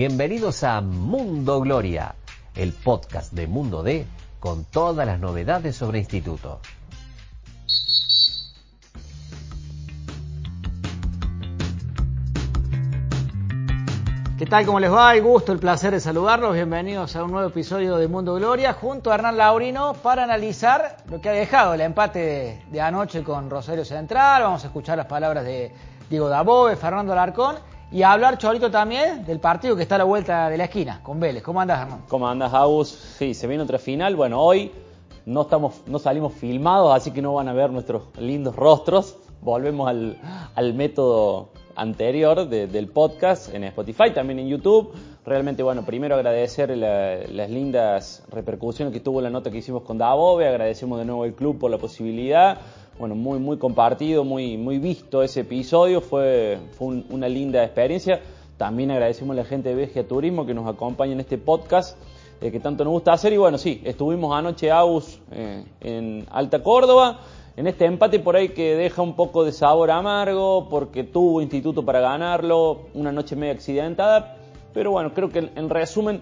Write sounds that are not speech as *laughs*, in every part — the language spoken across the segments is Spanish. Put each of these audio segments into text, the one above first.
Bienvenidos a Mundo Gloria, el podcast de Mundo D con todas las novedades sobre instituto. ¿Qué tal? ¿Cómo les va? El gusto, el placer de saludarlos. Bienvenidos a un nuevo episodio de Mundo Gloria junto a Hernán Laurino para analizar lo que ha dejado el empate de, anoche con Rosario Central. Vamos a escuchar las palabras de Diego Dabove, Fernando Alarcón y hablar, Cholito, también del partido que está a la vuelta de la esquina con Vélez. ¿Cómo andas, Hernán? ¿Cómo andas, Agus? Sí, se viene otra final. Bueno, hoy no, estamos, no salimos filmados, así que no van a ver nuestros lindos rostros. Volvemos al, al método anterior del podcast en Spotify, también en YouTube. Realmente, bueno, primero agradecer las lindas repercusiones que tuvo la nota que hicimos con Dabove, agradecemos de nuevo al club por la posibilidad. Bueno, muy, muy compartido, muy, muy visto ese episodio, fue, fue una linda experiencia. También agradecemos a la gente de Vegia Turismo que nos acompaña en este podcast eh, que tanto nos gusta hacer. Y bueno, sí, estuvimos anoche AUS eh, en Alta Córdoba en este empate por ahí que deja un poco de sabor amargo porque tuvo instituto para ganarlo, una noche media accidentada, pero bueno, creo que en resumen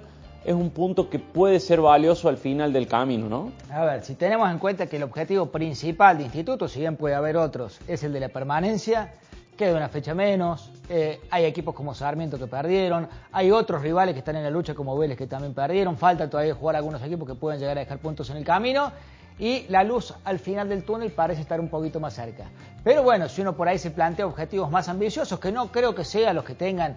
es un punto que puede ser valioso al final del camino, ¿no? A ver, si tenemos en cuenta que el objetivo principal de instituto, si bien puede haber otros, es el de la permanencia, queda una fecha menos, eh, hay equipos como Sarmiento que perdieron, hay otros rivales que están en la lucha como Vélez que también perdieron, falta todavía jugar algunos equipos que pueden llegar a dejar puntos en el camino y la luz al final del túnel parece estar un poquito más cerca. Pero bueno, si uno por ahí se plantea objetivos más ambiciosos, que no creo que sean los que tengan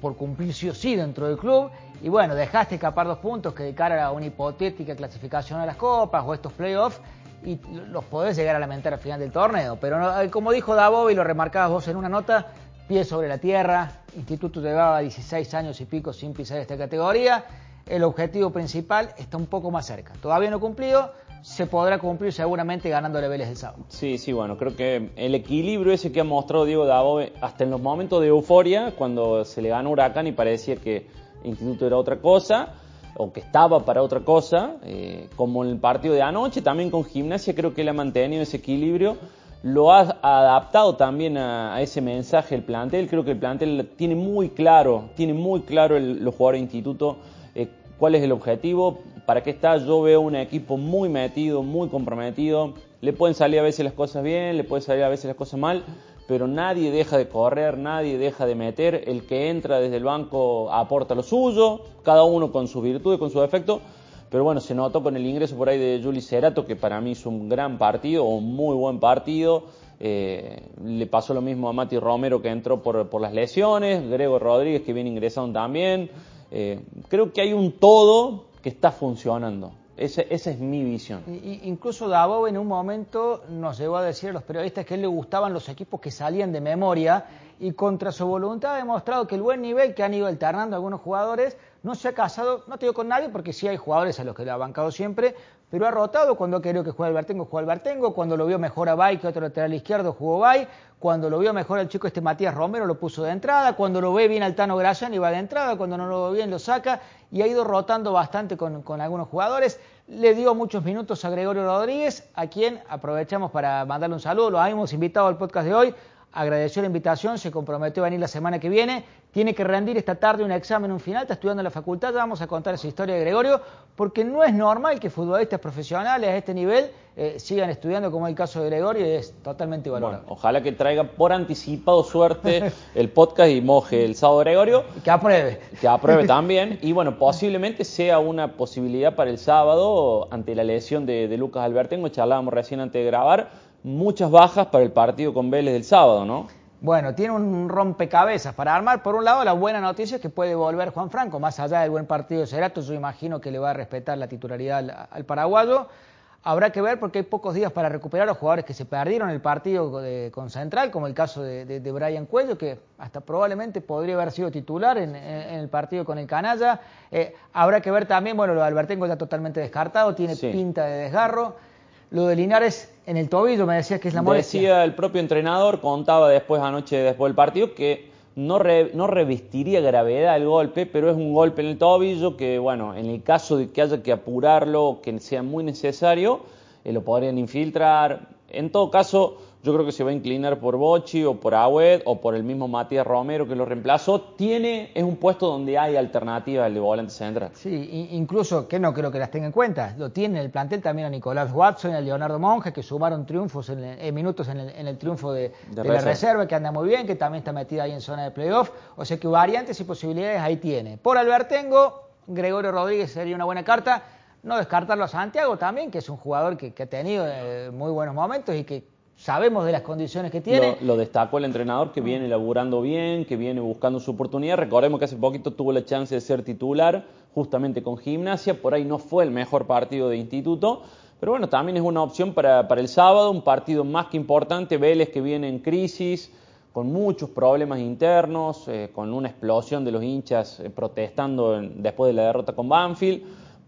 por cumplir sí o sí dentro del club, y bueno, dejaste escapar dos puntos que de cara a una hipotética clasificación a las copas o estos playoffs, y los podés llegar a lamentar al final del torneo. Pero eh, como dijo Davo y lo remarcabas vos en una nota, pie sobre la tierra, Instituto llevaba 16 años y pico sin pisar esta categoría, el objetivo principal está un poco más cerca. Todavía no cumplido, se podrá cumplir seguramente ganando Vélez del sábado. Sí, sí, bueno, creo que el equilibrio ese que ha mostrado Diego Davo hasta en los momentos de euforia, cuando se le ganó Huracán y parecía que el Instituto era otra cosa, o que estaba para otra cosa, eh, como en el partido de anoche, también con Gimnasia creo que él ha mantenido ese equilibrio, lo ha adaptado también a, ese mensaje el plantel, creo que el plantel tiene muy claro, tiene muy claro los jugadores de Instituto eh, cuál es el objetivo, para qué está. Yo veo un equipo muy metido, muy comprometido. Le pueden salir a veces las cosas bien, le pueden salir a veces las cosas mal, pero nadie deja de correr, nadie deja de meter. El que entra desde el banco aporta lo suyo, cada uno con su virtud y con su defecto. Pero bueno, se notó con el ingreso por ahí de Juli Cerato, que para mí es un gran partido, un muy buen partido. Eh, le pasó lo mismo a Mati Romero que entró por, por las lesiones, Grego Rodríguez que viene ingresando también. Eh, creo que hay un todo que está funcionando. esa es mi visión. incluso Davo en un momento nos llegó a decir a los periodistas que él le gustaban los equipos que salían de memoria y contra su voluntad ha demostrado que el buen nivel que han ido alternando algunos jugadores no se ha casado, no te digo con nadie porque sí hay jugadores a los que le ha bancado siempre, pero ha rotado cuando ha querido que juegue Albertengo, jugó Albertengo, cuando lo vio mejor a Bay que otro lateral izquierdo jugó Bay, cuando lo vio mejor al chico este Matías Romero lo puso de entrada, cuando lo ve bien al Tano y va de entrada, cuando no lo ve bien lo saca y ha ido rotando bastante con, con algunos jugadores. Le dio muchos minutos a Gregorio Rodríguez, a quien aprovechamos para mandarle un saludo, lo hemos invitado al podcast de hoy, agradeció la invitación, se comprometió a venir la semana que viene, tiene que rendir esta tarde un examen, un final, está estudiando en la facultad, ya vamos a contar esa historia de Gregorio, porque no es normal que futbolistas profesionales a este nivel eh, sigan estudiando como el caso de Gregorio y es totalmente valorado. ojalá que traiga por anticipado suerte el podcast y moje el sábado Gregorio. *laughs* Que apruebe. Que apruebe también. Y bueno, posiblemente sea una posibilidad para el sábado ante la lesión de, de Lucas Albertengo, charlábamos recién antes de grabar muchas bajas para el partido con Vélez del sábado, ¿no? Bueno, tiene un rompecabezas para armar. Por un lado, la buena noticia es que puede volver Juan Franco, más allá del buen partido de Cerato, yo imagino que le va a respetar la titularidad al, paraguayo. Habrá que ver porque hay pocos días para recuperar a los jugadores que se perdieron el partido con Central, como el caso de, Brian Cuello, que hasta probablemente podría haber sido titular en, el partido con el Canalla. Eh, habrá que ver también, bueno, lo de Albertengo ya totalmente descartado, tiene pinta de desgarro. Lo de Linares en el tobillo, me decía que es la molestia. Decía el propio entrenador, contaba después anoche, después del partido, que no, no revestiría gravedad el golpe, pero es un golpe en el tobillo que, bueno, en el caso de que haya que apurarlo, que sea muy necesario, eh, lo podrían infiltrar. En todo caso, yo creo que se va a inclinar por Bochi o por Agüed o por el mismo Matías Romero que lo reemplazó. Tiene, es un puesto donde hay alternativa al de volante central. Sí, incluso que no creo que las tenga en cuenta. Lo tiene el plantel también a Nicolás Watson y a Leonardo Monge, que sumaron triunfos en, minutos en el, triunfo de, la reserva, que anda muy bien, que también está metida ahí en zona de playoff. O sea que variantes y posibilidades ahí tiene. Por Albertengo, Gregorio Rodríguez sería una buena carta. No descartarlo a Santiago también, que es un jugador que, ha tenido eh, muy buenos momentos y que sabemos de las condiciones que tiene. Lo, destacó el entrenador que viene laburando bien, que viene buscando su oportunidad. Recordemos que hace poquito tuvo la chance de ser titular justamente con gimnasia, por ahí no fue el mejor partido de instituto, pero bueno, también es una opción para, el sábado, un partido más que importante, Vélez que viene en crisis, con muchos problemas internos, eh, con una explosión de los hinchas eh, protestando después de la derrota con Banfield.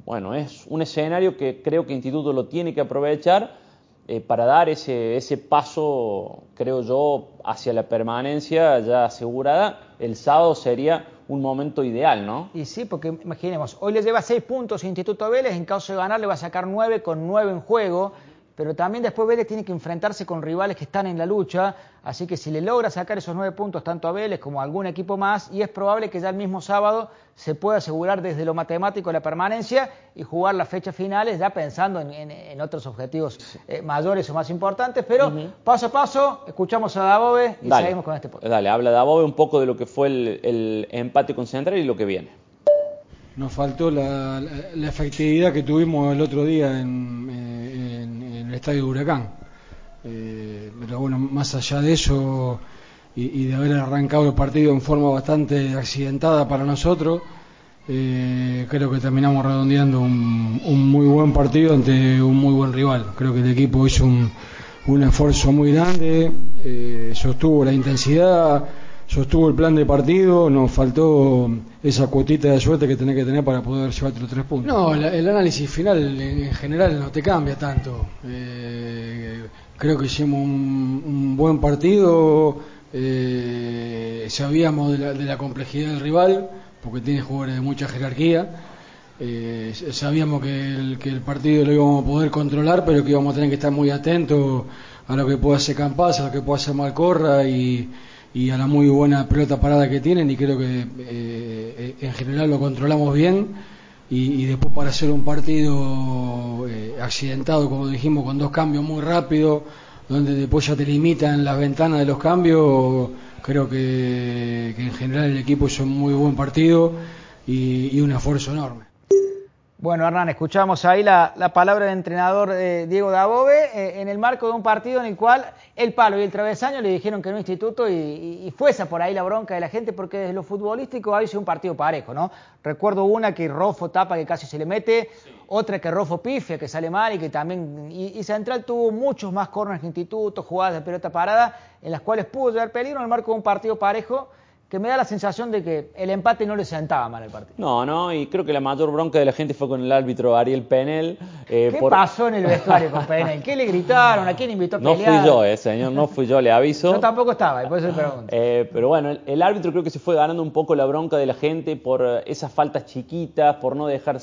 Bueno, es un escenario que creo que Instituto lo tiene que aprovechar eh, para dar ese, ese paso, creo yo, hacia la permanencia ya asegurada, el sábado sería un momento ideal, ¿no? Y sí, porque imaginemos, hoy le lleva seis puntos Instituto Vélez, en caso de ganar le va a sacar nueve con nueve en juego, pero también después Vélez tiene que enfrentarse con rivales que están en la lucha, así que si le logra sacar esos nueve puntos tanto a Vélez como a algún equipo más, y es probable que ya el mismo sábado se pueda asegurar desde lo matemático la permanencia y jugar las fechas finales ya pensando en, otros objetivos eh, mayores o más importantes, pero paso a paso escuchamos a Dabove y seguimos con este podcast. Dale, habla Dabove un poco de lo que fue el, empate con Central y lo que viene. Nos faltó la, efectividad que tuvimos el otro día en el estadio de Huracán. Eh, pero bueno, más allá de eso y, de haber arrancado el partido en forma bastante accidentada para nosotros, eh, creo que terminamos redondeando un, muy buen partido ante un muy buen rival. Creo que el equipo hizo un, esfuerzo muy grande, eh, sostuvo la intensidad sostuvo el plan de partido, nos faltó esa cuotita de suerte que tenés que tener para poder llevarte los tres puntos. No, el, análisis final en general no te cambia tanto. Eh, creo que hicimos un, buen partido, eh, sabíamos de la, complejidad del rival, porque tiene jugadores de mucha jerarquía. Eh, sabíamos que el, que el partido lo íbamos a poder controlar, pero que íbamos a tener que estar muy atentos a lo que pueda hacer Campas, a lo que pueda hacer Malcorra y y a la muy buena pelota parada que tienen y creo que eh, en general lo controlamos bien y, después para hacer un partido eh, accidentado como dijimos con dos cambios muy rápidos donde después ya te limitan las ventanas de los cambios creo que, en general el equipo hizo un muy buen partido y un esfuerzo enorme bueno, Hernán, escuchamos ahí la, palabra del entrenador eh, Diego Dabove eh, en el marco de un partido en el cual el palo y el travesaño le dijeron que no instituto y, y, fue esa por ahí la bronca de la gente porque desde lo futbolístico ha sido un partido parejo, ¿no? Recuerdo una que Rofo tapa que casi se le mete, otra que Rofo pifia que sale mal y que también... Y, Central tuvo muchos más corners que instituto, jugadas de pelota parada en las cuales pudo llevar peligro en el marco de un partido parejo que me da la sensación de que el empate no le sentaba mal al partido. No, no, y creo que la mayor bronca de la gente fue con el árbitro Ariel Penel. Eh, ¿Qué pasó en el vestuario con *laughs* Penel? ¿Qué le gritaron? ¿A quién invitó a pelear? No fui yo, eh, señor, no fui yo, le aviso. yo tampoco estaba, y por eso pregunto. Eh, pero bueno, el, árbitro creo que se fue ganando un poco la bronca de la gente por eh, esas faltas chiquitas, por no dejar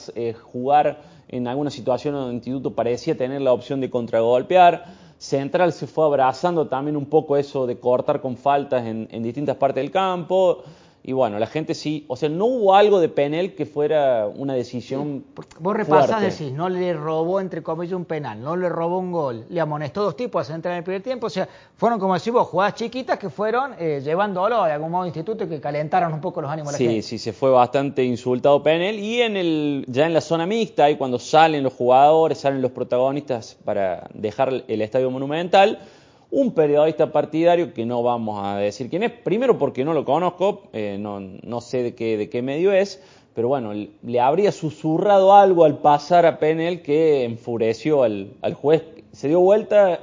jugar en alguna situación donde el instituto parecía tener la opción de contragolpear Central se fue abrazando también un poco eso de cortar con faltas en, distintas partes del campo. Y bueno, la gente sí, o sea, no hubo algo de Penel que fuera una decisión. Vos repasás, decís, no le robó entre comillas un penal, no le robó un gol, le amonestó dos tipos a Central en el primer tiempo, o sea, fueron como decís vos, jugadas chiquitas que fueron eh, llevándolo de algún modo instituto y que calentaron un poco los ánimos de la gente. Sí, sí, se fue bastante insultado Penel y en el, ya en la zona mixta, y cuando salen los jugadores, salen los protagonistas para dejar el estadio monumental un periodista partidario que no vamos a decir quién es, primero porque no lo conozco, eh, no, sé de qué, de qué medio es, pero bueno, le habría susurrado algo al pasar a Penel que enfureció al, juez, se dio vuelta,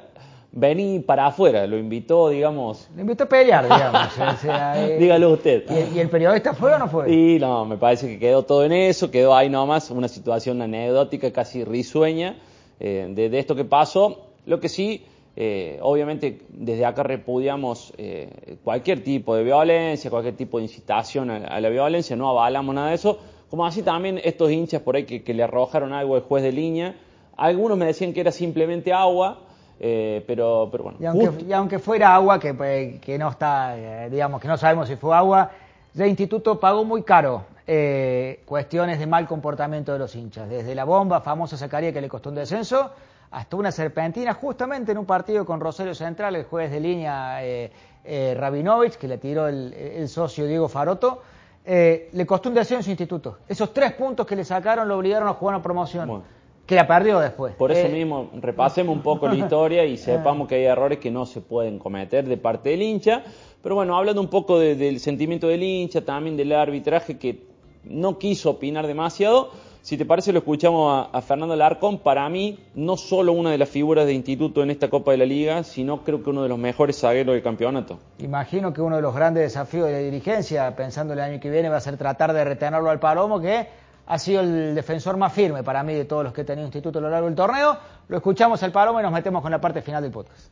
vení para afuera, lo invitó, digamos. Lo invitó a pelear, digamos. *laughs* Eh, Dígalo usted. ¿Y, el periodista fue o no fue? Y no, me parece que quedó todo en eso, quedó ahí nomás una situación anecdótica, casi risueña eh, de, de esto que pasó. Lo que sí eh, obviamente desde acá repudiamos eh, cualquier tipo de violencia, cualquier tipo de incitación a, la violencia, no avalamos nada de eso, como así también estos hinchas por ahí que, le arrojaron algo al juez de línea, algunos me decían que era simplemente agua, Eh, pero, pero bueno. Y aunque, y aunque fuera agua, que, pues, que no está, eh, digamos, que no sabemos si fue agua, el instituto pagó muy caro eh, cuestiones de mal comportamiento de los hinchas. Desde la bomba famosa sacaría que le costó un descenso, hasta una serpentina, justamente en un partido con Rosario Central, el juez de línea eh, eh, Rabinovich, que le tiró el, el socio Diego Faroto. Eh, le costó un descenso instituto. Esos tres puntos que le sacaron lo obligaron a jugar una promoción. Bueno. Que la perdió después. Por eso mismo, repasemos un poco la *laughs* historia y sepamos que hay errores que no se pueden cometer de parte del hincha. Pero bueno, hablando un poco de- del sentimiento del hincha, también del arbitraje que no quiso opinar demasiado, si te parece lo escuchamos a, a Fernando Larcón, para mí no solo una de las figuras de instituto en esta Copa de la Liga, sino creo que uno de los mejores zagueros del campeonato. Imagino que uno de los grandes desafíos de la dirigencia, pensando el año que viene, va a ser tratar de retenerlo al Palomo, que ha sido el defensor más firme para mí de todos los que he tenido instituto a lo largo del torneo. Lo escuchamos al Palomo y nos metemos con la parte final del podcast.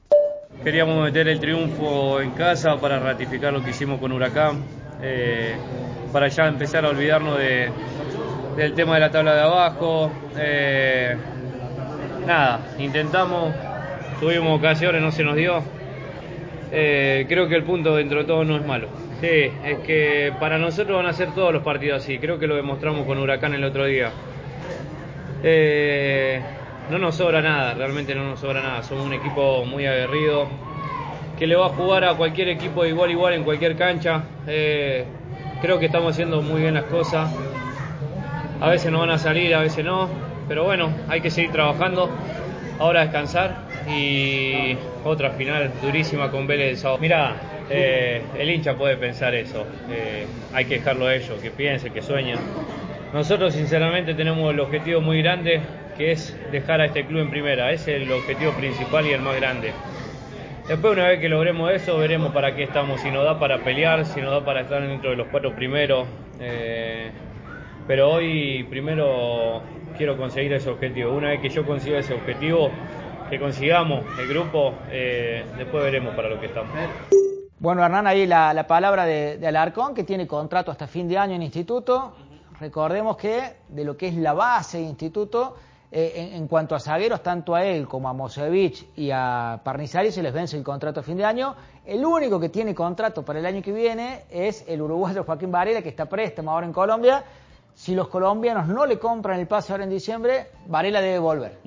Queríamos meter el triunfo en casa para ratificar lo que hicimos con Huracán, eh, para ya empezar a olvidarnos de- del tema de la tabla de abajo. eh, nada, intentamos, tuvimos ocasiones, no se nos dio. Eh, creo que el punto dentro de todo no es malo. Sí, es que para nosotros van a ser todos los partidos así, creo que lo demostramos con Huracán el otro día. Eh, no nos sobra nada, realmente no nos sobra nada. Somos un equipo muy aguerrido que le va a jugar a cualquier equipo de igual igual en cualquier cancha. Creo que estamos haciendo muy bien las cosas. A veces no van a salir, a veces no, pero bueno, hay que seguir trabajando. Ahora descansar y otra final durísima con Vélez el sábado. Mira, eh, el hincha puede pensar eso. Eh, hay que dejarlo a ellos, que piensen, que sueñen. Nosotros sinceramente tenemos el objetivo muy grande que es dejar a este club en primera. Es el objetivo principal y el más grande. Después una vez que logremos eso veremos para qué estamos, si nos da para pelear, si nos da para estar dentro de los cuatro primeros. Eh, pero hoy primero quiero conseguir ese objetivo. Una vez que yo consiga ese objetivo, que consigamos el grupo, eh, después veremos para lo que estamos. Bueno, Hernán, ahí la, la palabra de, de Alarcón, que tiene contrato hasta fin de año en instituto. Recordemos que de lo que es la base de instituto, eh, en, en cuanto a zagueros, tanto a él como a Mosevich y a Parnizari se les vence el contrato a fin de año. El único que tiene contrato para el año que viene es el uruguayo Joaquín Varela, que está préstamo ahora en Colombia. Si los colombianos no le compran el pase ahora en diciembre, Varela debe volver.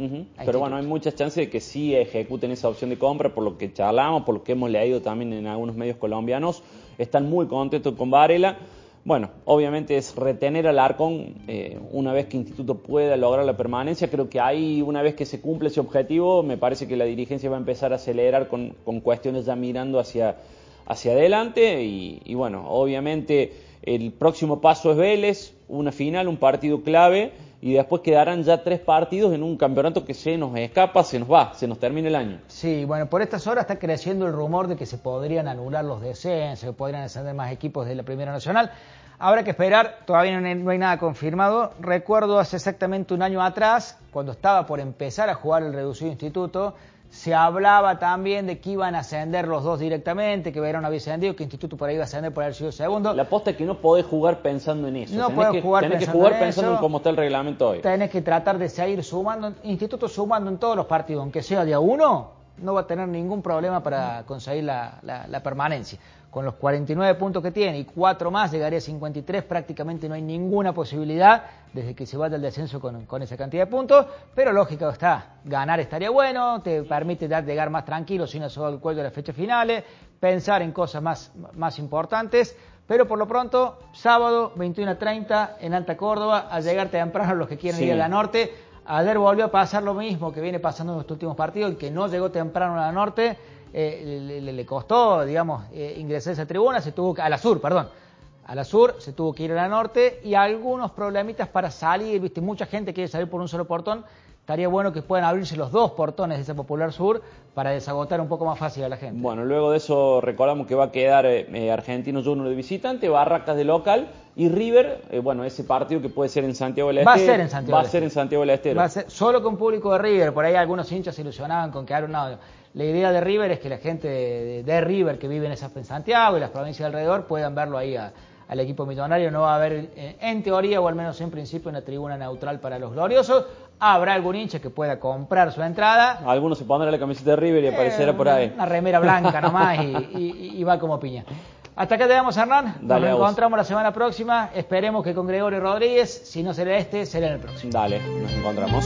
Pero bueno, hay muchas chances de que sí ejecuten esa opción de compra, por lo que charlamos, por lo que hemos leído también en algunos medios colombianos. Están muy contentos con Varela. Bueno, obviamente es retener al Arcón eh, una vez que Instituto pueda lograr la permanencia. Creo que ahí, una vez que se cumple ese objetivo, me parece que la dirigencia va a empezar a acelerar con, con cuestiones ya mirando hacia, hacia adelante. Y, y bueno, obviamente el próximo paso es Vélez, una final, un partido clave y después quedarán ya tres partidos en un campeonato que se nos escapa, se nos va, se nos termina el año. Sí, bueno, por estas horas está creciendo el rumor de que se podrían anular los descensos, podrían descender más equipos de la Primera Nacional. Habrá que esperar, todavía no hay nada confirmado. Recuerdo hace exactamente un año atrás, cuando estaba por empezar a jugar el reducido instituto, se hablaba también de que iban a ascender los dos directamente, que Verón había ascendido, que Instituto por ahí iba a ascender por haber sido segundo. La aposta es que no podés jugar pensando en eso. No tenés podés que, jugar tenés que pensando jugar en pensando en cómo está el reglamento hoy. Tenés que tratar de seguir sumando, Instituto sumando en todos los partidos, aunque sea de a uno, no va a tener ningún problema para conseguir la, la- la permanencia. Con los 49 puntos que tiene y cuatro más, llegaría a 53, prácticamente no hay ninguna posibilidad desde que se vaya al descenso con, con esa cantidad de puntos, pero lógico está, ganar estaría bueno, te permite dar, llegar más tranquilo sin asobar el cuello de las fechas finales, pensar en cosas más, más importantes, pero por lo pronto, sábado 21 a 30 en Alta Córdoba, a llegar temprano los que quieren Sí. ir a la norte. Ayer volvió a pasar lo mismo que viene pasando en los últimos partidos, el que no llegó temprano a la norte, eh, le, costó, digamos, eh, ingresar a esa tribuna, se tuvo a la sur, perdón, a la sur, se tuvo que ir a la norte y algunos problemitas para salir, viste, mucha gente quiere salir por un solo portón, estaría bueno que puedan abrirse los dos portones de ese popular sur para desagotar un poco más fácil a la gente. Bueno, luego de eso recordamos que va a quedar eh, eh, Argentino Junior de visitante, Barracas de local y River, eh, bueno, ese partido que puede ser en Santiago del Va a Estero. ser en Santiago Va a ser en Estero. Santiago del Estero. Va a ser solo con público de River, por ahí algunos hinchas se ilusionaban con que ahora no. La idea de River es que la gente de, de River que vive en, esa, en Santiago y las provincias alrededor puedan verlo ahí a, al equipo millonario. No va a haber, eh, en teoría o al menos en principio, una tribuna neutral para los gloriosos. Habrá algún hincha que pueda comprar su entrada. Algunos se pondrán la camiseta de River y aparecerá por ahí. Una remera blanca nomás *laughs* y, y- y va como piña. Hasta acá te damos, Hernán. Dale, Nos encontramos la semana próxima. Esperemos que con Gregorio Rodríguez, si no será este, será en el próximo. Dale, nos encontramos.